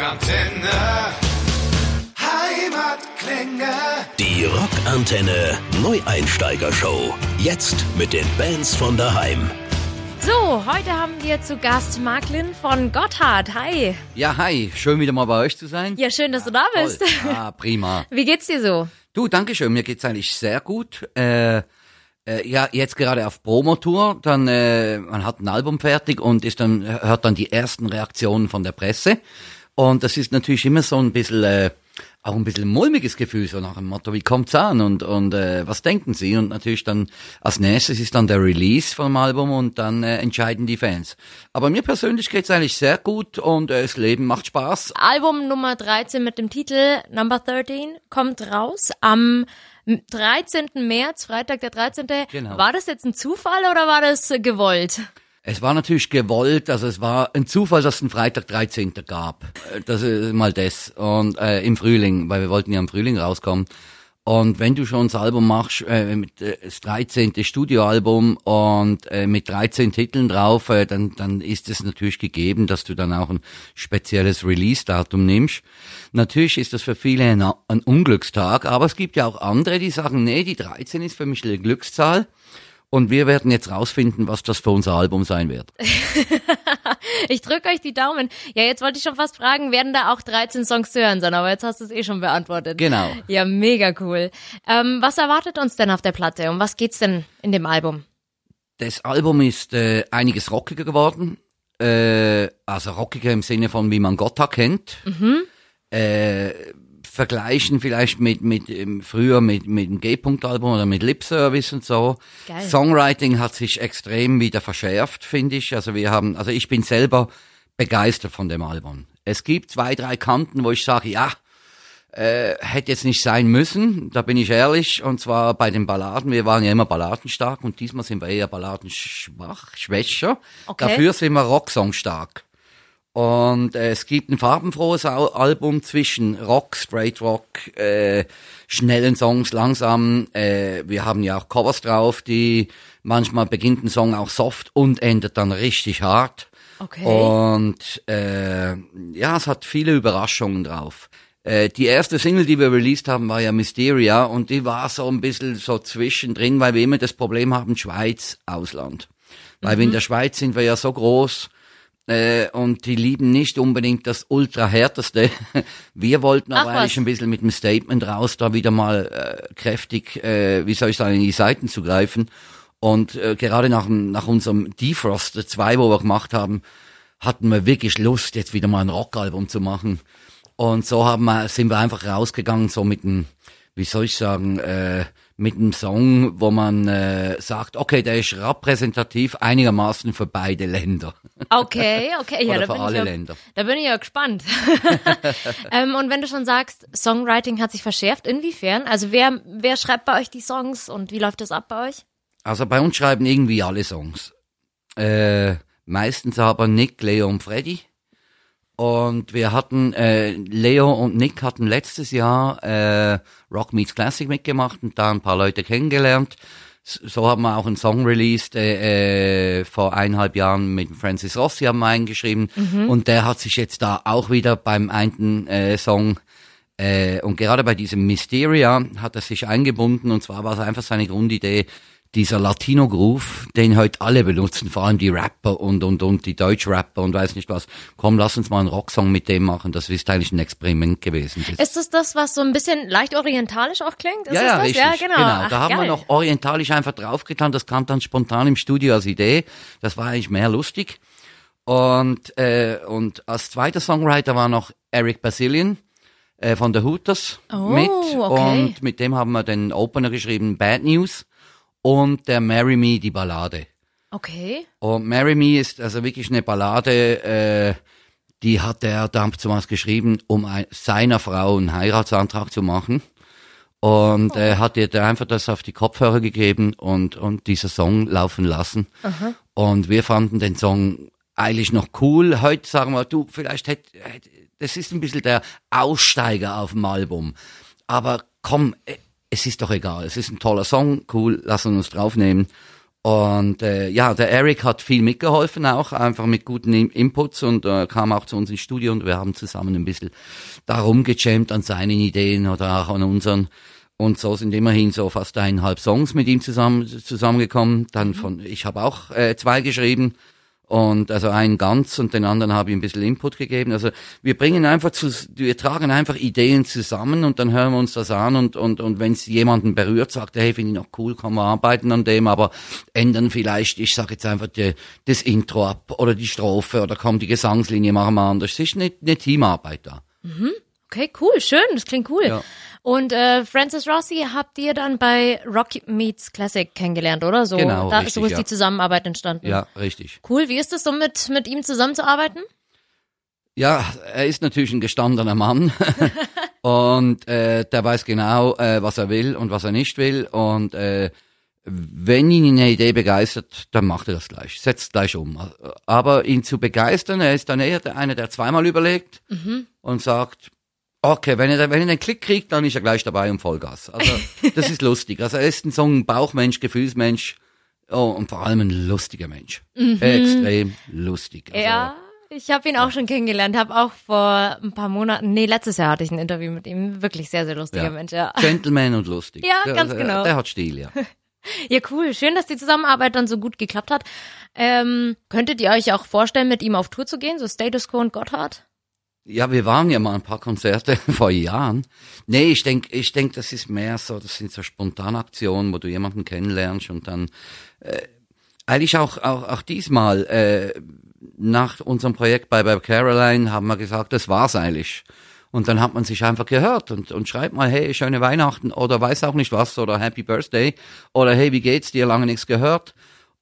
Rockantenne. Heimatklänge. Die Rockantenne Neueinsteiger-Show. Jetzt mit den Bands von daheim. So, heute haben wir zu Gast Marklin von Gotthard. Hi. Ja, hi, schön wieder mal bei euch zu sein. Ja, schön, dass du da Toll. bist. Ah, prima. Wie geht's dir so? Du, danke schön, mir geht's eigentlich sehr gut. Äh, äh, ja, jetzt gerade auf Promotour, dann äh, man hat ein Album fertig und ist dann hört dann die ersten Reaktionen von der Presse und das ist natürlich immer so ein bisschen äh, auch ein bisschen ein mulmiges Gefühl, so nach dem Motto, wie kommt's an und und äh, was denken Sie? Und natürlich dann als nächstes ist dann der Release vom Album und dann äh, entscheiden die Fans. Aber mir persönlich geht's eigentlich sehr gut und äh, das Leben macht Spaß. Album Nummer 13 mit dem Titel Number 13 kommt raus am 13. März, Freitag der 13. Genau. War das jetzt ein Zufall oder war das gewollt? Es war natürlich gewollt, also es war ein Zufall, dass es einen Freitag 13. gab. Äh, Das ist mal das. Und äh, im Frühling, weil wir wollten ja im Frühling rauskommen. Und wenn du schon das Album machst, äh, mit äh, das 13. Studioalbum und äh, mit 13 Titeln drauf, äh, dann, dann ist es natürlich gegeben, dass du dann auch ein spezielles Release-Datum nimmst. Natürlich ist das für viele ein, ein Unglückstag, aber es gibt ja auch andere, die sagen, nee, die 13 ist für mich eine Glückszahl. Und wir werden jetzt rausfinden, was das für unser Album sein wird. Ich drücke euch die Daumen. Ja, jetzt wollte ich schon fast fragen, werden da auch 13 Songs zu hören sein, aber jetzt hast du es eh schon beantwortet. Genau. Ja, mega cool. Ähm, was erwartet uns denn auf der Platte? Um was geht's denn in dem Album? Das Album ist äh, einiges rockiger geworden. Äh, also rockiger im Sinne von, wie man Gotha kennt. Äh, vergleichen vielleicht mit, mit ähm, früher mit, mit dem G-Punkt-Album oder mit Lip Service und so. Geil. Songwriting hat sich extrem wieder verschärft, finde ich. Also wir haben, also ich bin selber begeistert von dem Album. Es gibt zwei, drei Kanten, wo ich sage, ja, äh, hätte jetzt nicht sein müssen, da bin ich ehrlich, und zwar bei den Balladen. Wir waren ja immer balladenstark und diesmal sind wir eher balladenschwach, schwächer. Okay. Dafür sind wir Rocksong stark. Und äh, es gibt ein farbenfrohes Al Album zwischen Rock, Straight Rock, äh, schnellen Songs, langsam. Äh, wir haben ja auch Covers drauf, die manchmal beginnt ein Song auch soft und endet dann richtig hart. Okay. Und äh, ja, es hat viele Überraschungen drauf. Äh, die erste Single, die wir released haben, war ja Mysteria und die war so ein bisschen so zwischendrin, weil wir immer das Problem haben, Schweiz, Ausland. Weil Mhm. wir in der Schweiz sind wir ja so groß äh, und die lieben nicht unbedingt das ultra härteste. Wir wollten aber eigentlich ein bisschen mit dem Statement raus, da wieder mal äh, kräftig, äh, wie soll ich sagen, in die Seiten zu greifen. Und äh, gerade nach, nach unserem Defrost 2, wo wir gemacht haben, hatten wir wirklich Lust, jetzt wieder mal ein Rockalbum zu machen. Und so haben wir, sind wir einfach rausgegangen, so mit einem, wie soll ich sagen, äh, mit einem Song, wo man äh, sagt, okay, der ist repräsentativ einigermaßen für beide Länder. Okay, okay, ja, Oder da für bin, alle ich ja, Länder. da bin ich ja gespannt. ähm, und wenn du schon sagst, Songwriting hat sich verschärft, inwiefern? Also wer, wer schreibt bei euch die Songs und wie läuft das ab bei euch? Also bei uns schreiben irgendwie alle Songs. Äh, meistens aber Nick, Leo und Freddy. Und wir hatten, äh, Leo und Nick hatten letztes Jahr äh, Rock Meets Classic mitgemacht und da ein paar Leute kennengelernt. So haben wir auch einen Song released äh, äh, vor eineinhalb Jahren mit Francis Rossi haben wir eingeschrieben. Und der hat sich jetzt da auch wieder beim einen äh, Song äh, und gerade bei diesem Mysteria hat er sich eingebunden. Und zwar war es einfach seine Grundidee, dieser Latino-Groove, den heute alle benutzen, vor allem die Rapper und, und, und die Deutsch-Rapper und weiß nicht was. Komm, lass uns mal einen Rocksong mit dem machen. Das ist eigentlich ein Experiment gewesen. Das Ist das das, was so ein bisschen leicht orientalisch auch klingt? Ist ja, ja, das? richtig. Ja, genau. Ach, da haben geil. wir noch orientalisch einfach draufgetan. Das kam dann spontan im Studio als Idee. Das war eigentlich mehr lustig. Und, äh, und als zweiter Songwriter war noch Eric Basilian äh, von The Hooters Oh, mit. okay. Und mit dem haben wir den Opener geschrieben, Bad News. Und der Marry Me, die Ballade. Okay. Und Marry Me ist also wirklich eine Ballade, äh, die hat er damals geschrieben, um ein, seiner Frau einen Heiratsantrag zu machen. Und er hat ihr einfach das auf die Kopfhörer gegeben und, und dieser Song laufen lassen. Und wir fanden den Song eigentlich noch cool. Heute sagen wir, du, vielleicht hätte, hätte das ist ein bisschen der Aussteiger auf dem Album. Aber komm, äh, es ist doch egal. Es ist ein toller Song, cool, lass uns draufnehmen. Und äh, ja, der Eric hat viel mitgeholfen, auch einfach mit guten In Inputs und äh, kam auch zu uns ins Studio und wir haben zusammen ein bisschen darum gejammt an seinen Ideen oder auch an unseren. Und so sind immerhin so fast eineinhalb Songs mit ihm zusammen zusammengekommen. Dann von, ich habe auch äh, zwei geschrieben und also einen ganz und den anderen habe ich ein bisschen Input gegeben. Also wir bringen einfach zu, wir tragen einfach Ideen zusammen und dann hören wir uns das an und und und wenn es jemanden berührt, sagt er, hey, finde ich noch cool, kann man arbeiten an dem, aber ändern vielleicht, ich sage jetzt einfach die, das Intro ab oder die Strophe oder kommt die Gesangslinie machen wir anders. Es ist eine, eine Teamarbeit da. Mhm. Okay, cool, schön, das klingt cool. Ja. Und äh, Francis Rossi habt ihr dann bei Rocky Meets Classic kennengelernt, oder? So, genau, da, richtig, so ist ja. die Zusammenarbeit entstanden. Ja, richtig. Cool, wie ist es so mit, mit ihm zusammenzuarbeiten? Ja, er ist natürlich ein gestandener Mann und äh, der weiß genau, äh, was er will und was er nicht will und äh, wenn ihn eine Idee begeistert, dann macht er das gleich, setzt gleich um. Aber ihn zu begeistern, er ist dann eher der eine, der zweimal überlegt Mhm. und sagt, okay, wenn er, wenn er einen Klick kriegt, dann ist er gleich dabei und Vollgas. Also das ist lustig. Also er ist ein so ein Bauchmensch, Gefühlsmensch oh, und vor allem ein lustiger Mensch. Extrem lustig. Also, Mhm. Ja, ich habe ihn auch schon kennengelernt, habe auch vor ein paar Monaten, nee, letztes Jahr hatte ich ein Interview mit ihm. Wirklich sehr, sehr lustiger Ja. Mensch, ja. Gentleman und lustig. Ja, der, ganz der, genau. Der hat Stil, ja. Ja, cool. Schön, dass die Zusammenarbeit dann so gut geklappt hat. Ähm, könntet ihr euch auch vorstellen, mit ihm auf Tour zu gehen, so Status Quo und Gotthard? Ja, wir waren ja mal ein paar Konzerte vor Jahren. Nee, ich denk, ich denk, das ist mehr so, das sind so Spontanaktionen, wo du jemanden kennenlernst und dann äh, eigentlich auch, auch, auch diesmal äh, nach unserem Projekt bei, bei Caroline haben wir gesagt, das war's eigentlich. Und dann hat man sich einfach gehört und, und schreibt mal, hey, schöne Weihnachten oder weiß auch nicht was oder Happy Birthday oder hey, wie geht's dir, lange nichts gehört.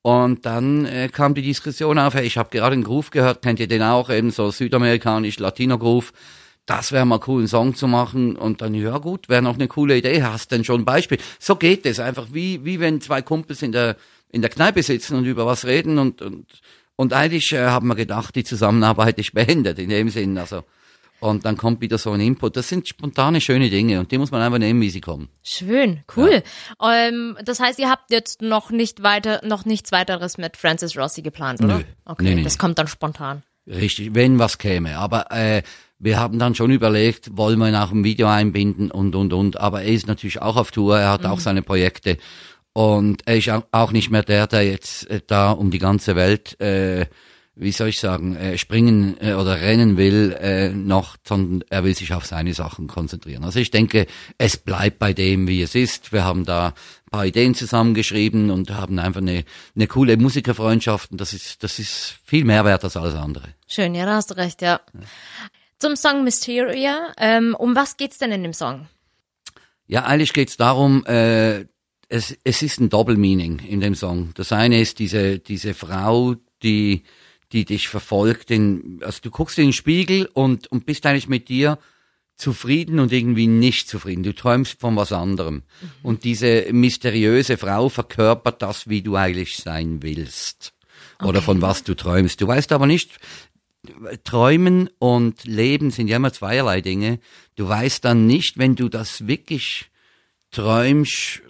Und dann äh, kam die Diskussion auf, hey, ich habe gerade einen Groove gehört, kennt ihr den auch, eben so südamerikanisch, Latino-Groove. Das wäre mal cool, einen Song zu machen. Und dann, ja gut, wäre noch eine coole Idee, hast denn schon ein Beispiel? So geht es einfach, wie, wie wenn zwei Kumpels in der, in der Kneipe sitzen und über was reden und, und, und eigentlich äh, haben wir gedacht, die Zusammenarbeit ist beendet in dem Sinn, also. Und dann kommt wieder so ein Input. Das sind spontane, schöne Dinge und die muss man einfach nehmen, wie sie kommen. Schön, cool. Ähm, das heißt, ihr habt jetzt noch nicht weiter, noch nichts weiteres mit Francis Rossi geplant, oder? Nö. Okay, Nee, nee, das kommt dann spontan. Richtig, wenn was käme. Aber äh, wir haben dann schon überlegt, wollen wir ihn auch im Video einbinden und, und, und. Aber er ist natürlich auch auf Tour, er hat auch seine Projekte. Und er ist auch- auch nicht mehr der, der jetzt äh, da um die ganze Welt, äh, wie soll ich sagen, äh, springen äh, oder rennen will, äh, noch, sondern er will sich auf seine Sachen konzentrieren. Also ich denke, es bleibt bei dem, wie es ist. Wir haben da ein paar Ideen zusammengeschrieben und haben einfach eine, eine coole Musikerfreundschaft und das ist, das ist viel mehr wert als alles andere. Schön, ja, da hast du recht, ja. Zum Song Mysteria, ähm, um was geht's denn in dem Song? Ja, eigentlich geht's darum, äh, es, es ist ein Doppelmeaning in dem Song. Das eine ist diese, diese Frau, die, die dich verfolgt. In, also du guckst in den Spiegel und, und bist eigentlich mit dir zufrieden und irgendwie nicht zufrieden. Du träumst von was anderem. Und diese mysteriöse Frau verkörpert das, wie du eigentlich sein willst. Oder von was du träumst. Du weißt aber nicht, Träumen und Leben sind ja immer zweierlei Dinge. Du weißt dann nicht, wenn du das wirklich träumst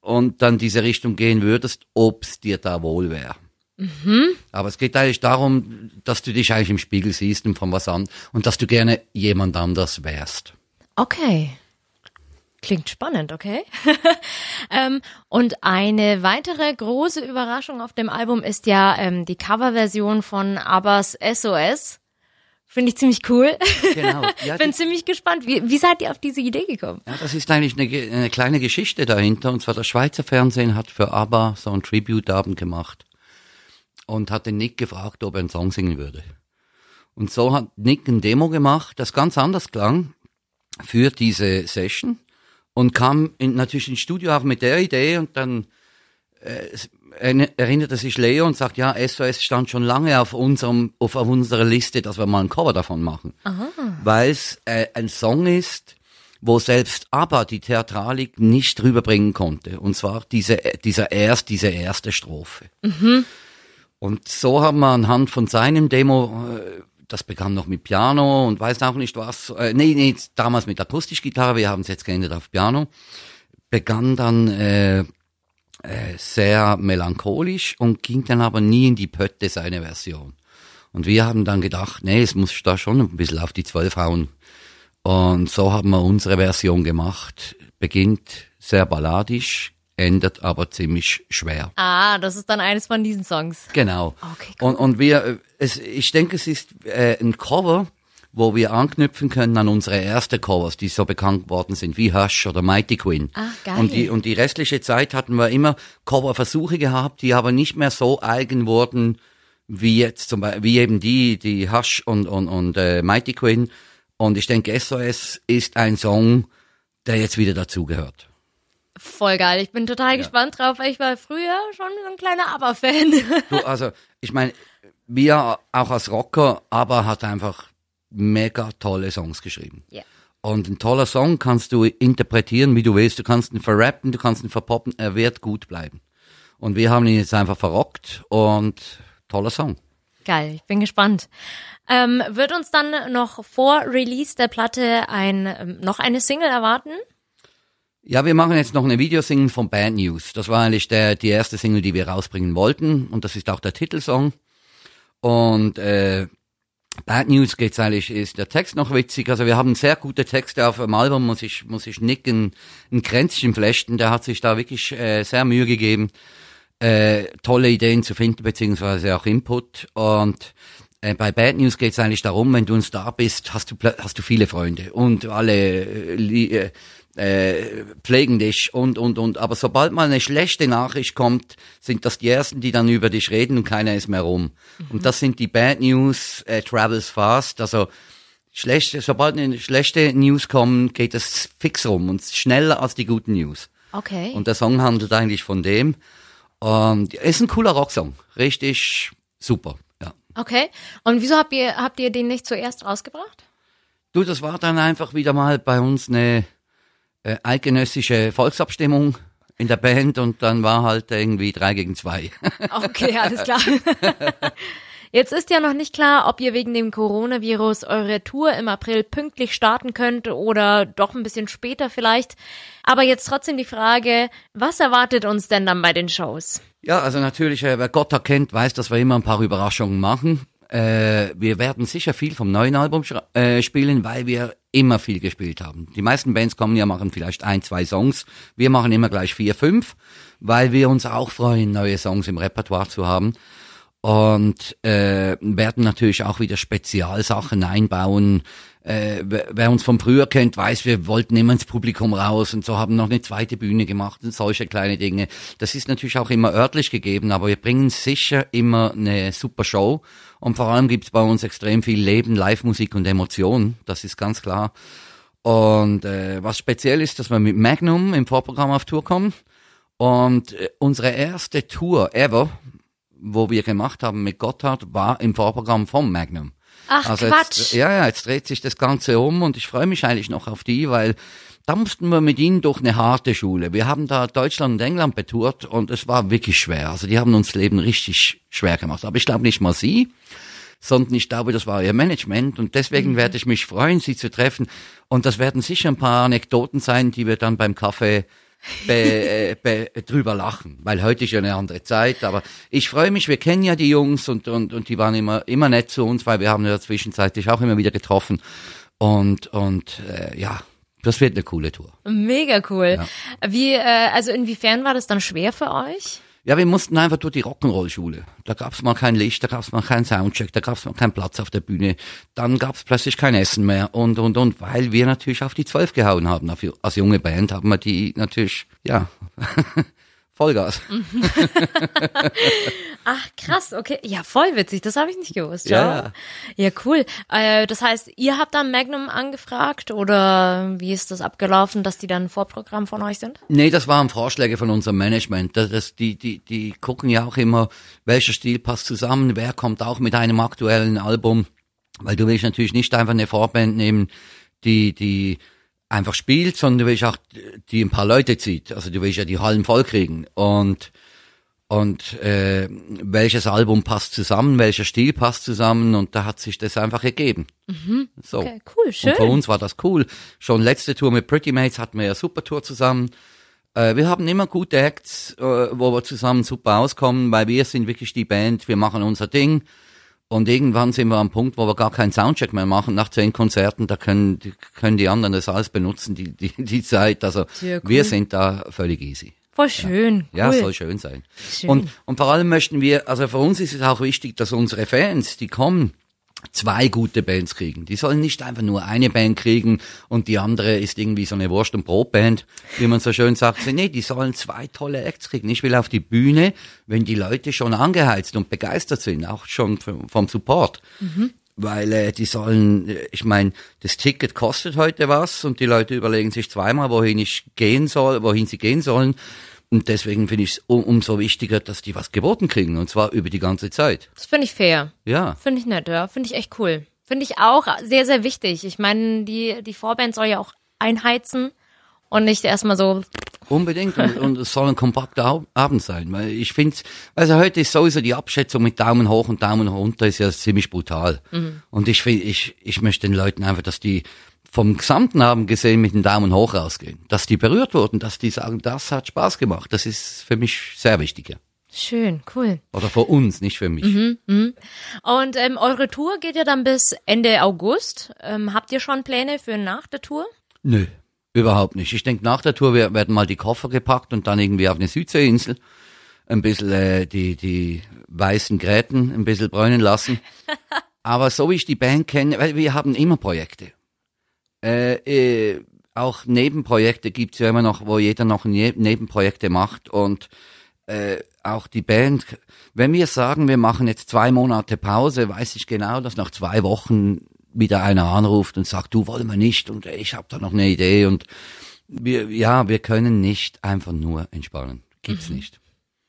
und dann diese Richtung gehen würdest, ob's dir da wohl wäre. Aber es geht eigentlich darum, dass du dich eigentlich im Spiegel siehst und von was an und dass du gerne jemand anders wärst. Okay. Klingt spannend, okay? ähm, und eine weitere große Überraschung auf dem Album ist ja ähm, die Coverversion von Abbas SOS. Finde ich ziemlich cool. Genau. Ja, Bin ziemlich gespannt. Wie, wie seid ihr auf diese Idee gekommen? Ja, das ist eigentlich eine, eine kleine Geschichte dahinter. Und zwar das Schweizer Fernsehen hat für ABBA so einen Tribute-Abend gemacht und hat den Nick gefragt, ob er einen Song singen würde. Und so hat Nick ein Demo gemacht, das ganz anders klang für diese Session und kam in, natürlich ins Studio auch mit der Idee und dann äh, erinnerte sich Leo und sagt, ja, SOS stand schon lange auf unserem, auf, auf unserer Liste, dass wir mal ein Cover davon machen. Weil es äh, ein Song ist, wo selbst ABBA die Theatralik nicht rüberbringen konnte. Und zwar diese, dieser erst, diese erste Strophe. Und so haben wir anhand von seinem Demo, äh, das begann noch mit Piano und weiß auch nicht was, äh, nee, nee, damals mit Akustikgitarre, wir haben es jetzt geändert auf Piano, begann dann äh, äh, sehr melancholisch und ging dann aber nie in die Pötte seine Version. Und wir haben dann gedacht, nee, es muss da schon ein bisschen auf die zwölf hauen. Und so haben wir unsere Version gemacht. Beginnt sehr balladisch, endet aber ziemlich schwer. Ah, das ist dann eines von diesen Songs. Genau. Okay, cool. und, und wir, äh, es, ich denke, es ist äh, ein Cover, wo wir anknüpfen können an unsere erste Covers, die so bekannt worden sind, wie Hush oder Mighty Queen. Ah, geil. Und die, und die restliche Zeit hatten wir immer Coverversuche gehabt, die aber nicht mehr so eigen wurden, wie jetzt zum Beispiel, wie eben die, die Hush und, und, und äh, Mighty Queen. Und ich denke, SOS ist ein Song, der jetzt wieder dazugehört. Voll geil. Ich bin total gespannt drauf, weil ich war früher schon so ein kleiner Aber-Fan. Du, also, ich meine, wir auch als Rocker, aber hat einfach mega tolle Songs geschrieben. Ja. Und ein toller Song kannst du interpretieren, wie du willst. Du kannst ihn verrappen, du kannst ihn verpoppen, er wird gut bleiben. Und wir haben ihn jetzt einfach verrockt und toller Song. Geil, ich bin gespannt. Ähm, wird uns dann noch vor Release der Platte ein ähm, noch eine Single erwarten? Ja, wir machen jetzt noch eine Videosingle von Bad News. Das war eigentlich der, die erste Single, die wir rausbringen wollten. Und das ist auch der Titelsong. Und äh, Bad News geht's eigentlich, ist der Text noch witzig. Also wir haben sehr gute Texte auf dem Album, muss ich, muss ich Nick ein, Kränzchen flechten. Der hat sich da wirklich äh, sehr Mühe gegeben, äh, tolle Ideen zu finden, beziehungsweise auch Input. Und äh, bei Bad News geht's eigentlich darum, wenn du ein Star bist, hast du, hast du viele Freunde und alle äh, li- äh, pflegen dich und, und, und. Aber sobald mal eine schlechte Nachricht kommt, sind das die Ersten, die dann über dich reden und keiner ist mehr rum. Und das sind die Bad News, äh, travels fast. Also schlechte, sobald eine schlechte News kommt, geht es fix rum und schneller als die guten News. Okay. Und der Song handelt eigentlich von dem. Und ist ein cooler Rocksong. Richtig super, ja. okay. Und wieso habt ihr habt ihr den nicht zuerst rausgebracht? Du, das war dann einfach wieder mal bei uns eine äh, eidgenössische Volksabstimmung in der Band und dann war halt irgendwie drei gegen zwei. Okay, alles klar. Jetzt ist ja noch nicht klar, ob ihr wegen dem Coronavirus eure Tour im April pünktlich starten könnt oder doch ein bisschen später vielleicht. Aber jetzt trotzdem die Frage, was erwartet uns denn dann bei den Shows? Ja, also natürlich, äh, wer Gott erkennt, weiß, dass wir immer ein paar Überraschungen machen. Äh, wir werden sicher viel vom neuen Album äh, spielen, weil wir immer viel gespielt haben. Die meisten Bands kommen ja, machen vielleicht ein, zwei Songs. Wir machen immer gleich vier, fünf, weil wir uns auch freuen, neue Songs im Repertoire zu haben. Und äh, werden natürlich auch wieder Spezialsachen einbauen. Äh, wer, uns von früher kennt, weiß, wir wollten immer ins Publikum raus und so haben noch eine zweite Bühne gemacht und solche kleine Dinge. Das ist natürlich auch immer örtlich gegeben, aber wir bringen sicher immer eine super Show. Und vor allem gibt's bei uns extrem viel Leben, Live-Musik und Emotion. Das ist ganz klar. Und äh, was speziell ist, dass wir mit Magnum im Vorprogramm auf Tour kommen. Und äh, unsere erste Tour ever, wo wir gemacht haben mit Gotthard, war im Vorprogramm vom Magnum. Ach, Also Quatsch. Jetzt, ja, ja, jetzt dreht sich das Ganze um und ich freue mich eigentlich noch auf die, weil da mussten wir mit ihnen durch eine harte Schule. Wir haben da Deutschland und England betourt und es war wirklich schwer. Also die haben uns das Leben richtig schwer gemacht. Aber ich glaube nicht mal sie, sondern ich glaube, das war ihr Management und deswegen werde ich mich freuen, sie zu treffen. Und das werden sicher ein paar Anekdoten sein, die wir dann beim Kaffee be, äh, be, drüber lachen, weil heute ist ja eine andere Zeit, aber ich freue mich, wir kennen ja die Jungs und, und, und die waren immer, immer nett zu uns, weil wir haben ja zwischenzeitlich auch immer wieder getroffen und, und äh, ja, das wird eine coole Tour. Mega cool. Wie, äh, also inwiefern war das dann schwer für euch? Ja, wir mussten einfach durch die Rock'n'Roll-Schule. Da gab's mal kein Licht, da gab's mal keinen Soundcheck, da gab's mal keinen Platz auf der Bühne. Dann gab's plötzlich kein Essen mehr und, und, und, weil wir natürlich auf die Zwölf gehauen haben. Als junge Band haben wir die natürlich, ja, Vollgas. Ach, krass, okay. Ja, voll witzig, das habe ich nicht gewusst. Ja. Ja, cool. Äh, das heißt, ihr habt dann Magnum angefragt oder wie ist das abgelaufen, dass die dann Vorprogramm von euch sind? Nee, das waren Vorschläge von unserem Management. Das, das, die, die, die gucken ja auch immer, welcher Stil passt zusammen, wer kommt auch mit einem aktuellen Album. Weil du willst natürlich nicht einfach eine Vorband nehmen, die, die einfach spielt, sondern du willst auch, die ein paar Leute zieht. Also du willst ja die Hallen voll kriegen. Und, und äh, welches Album passt zusammen, welcher Stil passt zusammen und da hat sich das einfach ergeben. So. Okay, cool, schön. Und für uns war das cool. Schon letzte Tour mit Pretty Mates hatten wir ja super Tour zusammen. Äh, wir haben immer gute Acts, äh, wo wir zusammen super auskommen, weil wir sind wirklich die Band, wir machen unser Ding. Und irgendwann sind wir am Punkt, wo wir gar keinen Soundcheck mehr machen. Nach zehn Konzerten, da können, die- können die anderen das alles benutzen, die, die, die Zeit. Also cool. wir sind da völlig easy. Voll schön. Ja, cool. soll schön sein. Schön. Und, und vor allem möchten wir, also für uns ist es auch wichtig, dass unsere Fans, die kommen, zwei gute Bands kriegen. Die sollen nicht einfach nur eine Band kriegen und die andere ist irgendwie so eine Wurst- und Brotband, wie man so schön sagt. Nee, die sollen zwei tolle Acts kriegen. Ich will auf die Bühne, wenn die Leute schon angeheizt und begeistert sind, auch schon vom Support. Weil äh, die sollen, äh, ich meine, das Ticket kostet heute was und die Leute überlegen sich zweimal, wohin ich gehen soll, wohin sie gehen sollen. Und deswegen finde ich es um, umso wichtiger, dass die was geboten kriegen und zwar über die ganze Zeit. Das finde ich fair. Ja. Finde ich nett, ja. Finde ich echt cool. Finde ich auch sehr, sehr wichtig. Ich meine, die, die Vorband soll ja auch einheizen und nicht erstmal so, Unbedingt und, und es soll ein kompakter Abend sein, weil ich finde, also heute ist sowieso die Abschätzung mit Daumen hoch und Daumen runter ist ja ziemlich brutal. Und ich finde, ich, ich möchte den Leuten einfach, dass die vom gesamten Abend gesehen mit dem Daumen hoch rausgehen, dass die berührt wurden, dass die sagen, das hat Spaß gemacht. Das ist für mich sehr wichtig, ja. schön, cool. Oder für uns, nicht für mich. Und ähm, eure Tour geht ja dann bis Ende August. Ähm, habt ihr schon Pläne für nach der Tour? Nö, überhaupt nicht. Ich denke, nach der Tour werden mal die Koffer gepackt und dann irgendwie auf eine Südseeinsel ein bisschen äh, die, die weißen Gräten ein bisschen bräunen lassen. Aber so wie ich die Band kenne, weil wir haben immer Projekte. Äh, äh, auch Nebenprojekte gibt's ja immer noch, wo jeder noch Ne- Nebenprojekte macht und äh, auch die Band, wenn wir sagen, wir machen jetzt zwei Monate Pause, weiß ich genau, dass nach zwei Wochen wieder einer anruft und sagt, du wollen wir nicht und ich habe da noch eine Idee und wir, ja, wir können nicht einfach nur entspannen. Gibt's nicht.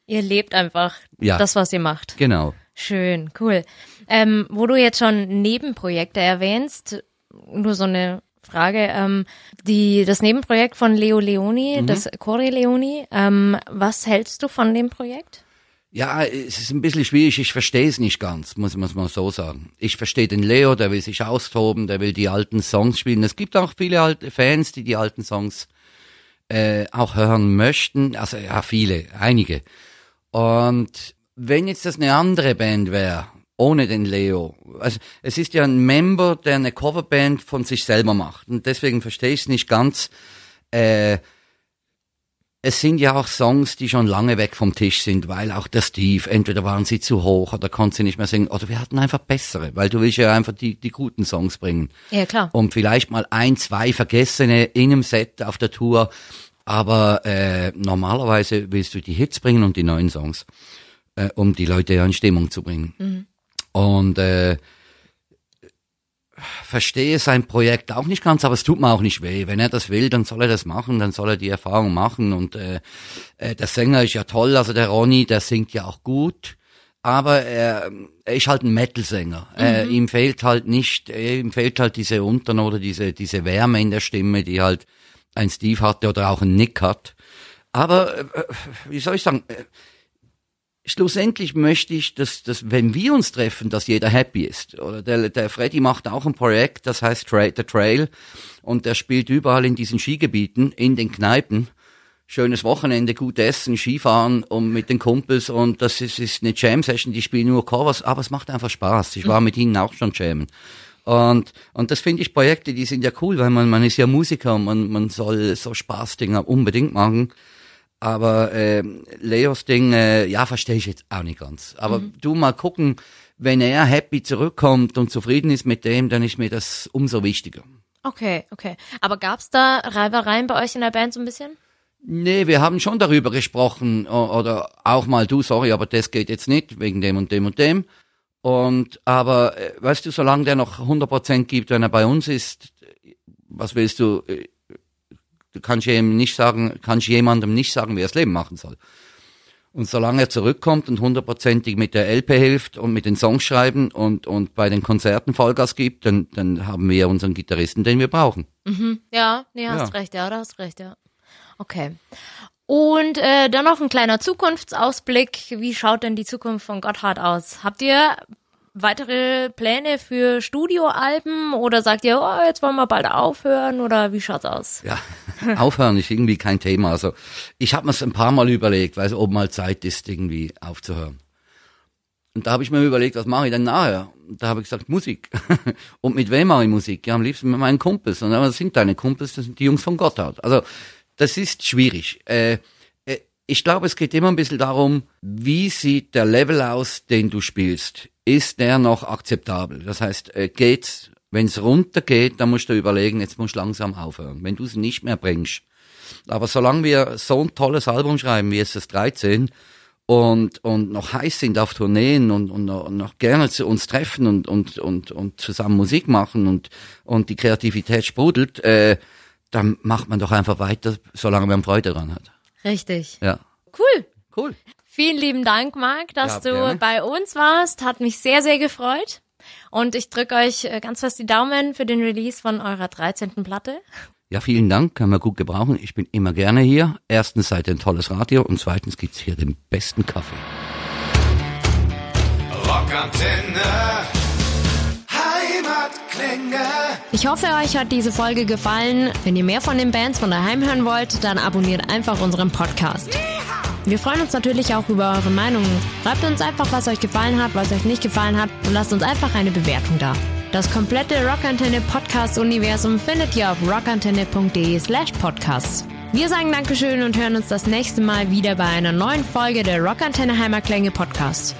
Ihr lebt einfach Ja. das, was ihr macht. Genau. Schön, cool. Ähm, wo du jetzt schon Nebenprojekte erwähnst, nur so eine Frage, ähm, die, das Nebenprojekt von Leo Leoni, Mhm. das Core Leoni, ähm, was hältst du von dem Projekt? Ja, es ist ein bisschen schwierig, ich verstehe es nicht ganz, muss man mal so sagen. Ich verstehe den Leo, der will sich austoben, der will die alten Songs spielen. Es gibt auch viele alte Fans, die die alten Songs äh, auch hören möchten. Also ja, viele, einige. Und wenn jetzt das eine andere Band wäre, ohne den Leo, also es ist ja ein Member, der eine Coverband von sich selber macht. Und deswegen verstehe ich es nicht ganz. Äh, es sind ja auch Songs, die schon lange weg vom Tisch sind, weil auch der Steve, entweder waren sie zu hoch oder konnte sie nicht mehr singen, oder wir hatten einfach bessere, weil du willst ja einfach die, die guten Songs bringen. Ja, klar. Und vielleicht mal ein, zwei vergessene in einem Set auf der Tour, aber äh, normalerweise willst du die Hits bringen und die neuen Songs, äh, um die Leute ja in Stimmung zu bringen. Und äh, verstehe sein Projekt auch nicht ganz, aber es tut mir auch nicht weh. Wenn er das will, dann soll er das machen, dann soll er die Erfahrung machen. Und äh, äh, der Sänger ist ja toll, also der Ronny, der singt ja auch gut. Aber er, er ist halt ein Metal-Sänger. Äh, ihm fehlt halt nicht, äh, ihm fehlt halt diese Untern oder diese, diese Wärme in der Stimme, die halt ein Steve hatte oder auch ein Nick hat. Aber, äh, wie soll ich sagen, äh, schlussendlich möchte ich, dass, dass wenn wir uns treffen, dass jeder happy ist. Oder der, der Freddy macht auch ein Projekt, das heißt Tra The Trail und der spielt überall in diesen Skigebieten, in den Kneipen. Schönes Wochenende, gut essen, Skifahren und mit den Kumpels und das ist, ist eine Jam-Session, die spielen nur Covers, aber es macht einfach Spaß. Ich war mit ihnen auch schon jammen. Und, und das finde ich Projekte, die sind ja cool, weil man, man ist ja Musiker und man, man soll so Spaßdinger unbedingt machen. Aber äh, Leos Ding, äh, ja, verstehe ich jetzt auch nicht ganz. Aber du mal gucken, wenn er happy zurückkommt und zufrieden ist mit dem, dann ist mir das umso wichtiger. Okay, okay. Aber gab's da Reibereien bei euch in der Band so ein bisschen? Nee, wir haben schon darüber gesprochen oder auch mal du, sorry, aber das geht jetzt nicht wegen dem und dem und dem. Und aber äh, weißt du, solange der noch 100% gibt, wenn er bei uns ist, was willst du? Du kannst ihm nicht sagen, kannst jemandem nicht sagen, wie er das Leben machen soll. Und solange er zurückkommt und hundertprozentig mit der LP hilft und mit den Songs schreiben und, und bei den Konzerten Vollgas gibt, dann, dann haben wir unseren Gitarristen, den wir brauchen. Ja, nee, hast Ja. recht, ja, da hast recht, ja. Okay. Und äh, dann noch ein kleiner Zukunftsausblick. Wie schaut denn die Zukunft von Gotthard aus? Habt ihr weitere Pläne für Studioalben oder sagt ihr, oh, jetzt wollen wir bald aufhören oder wie schaut's aus? Ja, aufhören ist irgendwie kein Thema. Also ich habe mir es ein paar Mal überlegt, weil es ob mal Zeit ist, irgendwie aufzuhören. Und da habe ich mir überlegt, was mache ich denn nachher? Da habe ich gesagt, Musik. und mit wem mache ich Musik? Ja, am liebsten mit meinen Kumpels. Und das sind deine Kumpels, das sind die Jungs von Gotthard. Also das ist schwierig. Äh, äh, ich glaube, es geht immer ein bisschen darum, wie sieht der Level aus, den du spielst? Ist der noch akzeptabel? Das heißt, äh, geht's, wenn es runtergeht, dann musst du überlegen, jetzt musst du langsam aufhören. Wenn du es nicht mehr bringst. Aber solange wir so ein tolles Album schreiben wie SS 13, und, und noch heiß sind auf Tourneen und, und, und noch gerne zu uns treffen und, und, und, und zusammen Musik machen und, und die Kreativität sprudelt, äh, dann macht man doch einfach weiter, solange man Freude daran hat. Richtig. Ja. Cool. Cool. Vielen lieben Dank, Marc, dass Ja, du gerne. bei uns warst. Hat mich sehr, sehr gefreut. Und ich drücke euch äh, ganz fest die Daumen für den Release von eurer 13. Platte. Ja, vielen Dank, kann man gut gebrauchen. Ich bin immer gerne hier. Erstens seid ihr ein tolles Radio und zweitens gibt's hier den besten Kaffee. Rockantenne. Heimatklänge. Ich hoffe, euch hat diese Folge gefallen. Wenn ihr mehr von den Bands von daheim hören wollt, dann abonniert einfach unseren Podcast. Wir freuen uns natürlich auch über eure Meinungen. Schreibt uns einfach, was euch gefallen hat, was euch nicht gefallen hat und lasst uns einfach eine Bewertung da. Das komplette Rockantenne Podcast Universum findet ihr auf rockantenne.de slash podcasts. Wir sagen Dankeschön und hören uns das nächste Mal wieder bei einer neuen Folge der Rockantenne Heimatklänge Podcast.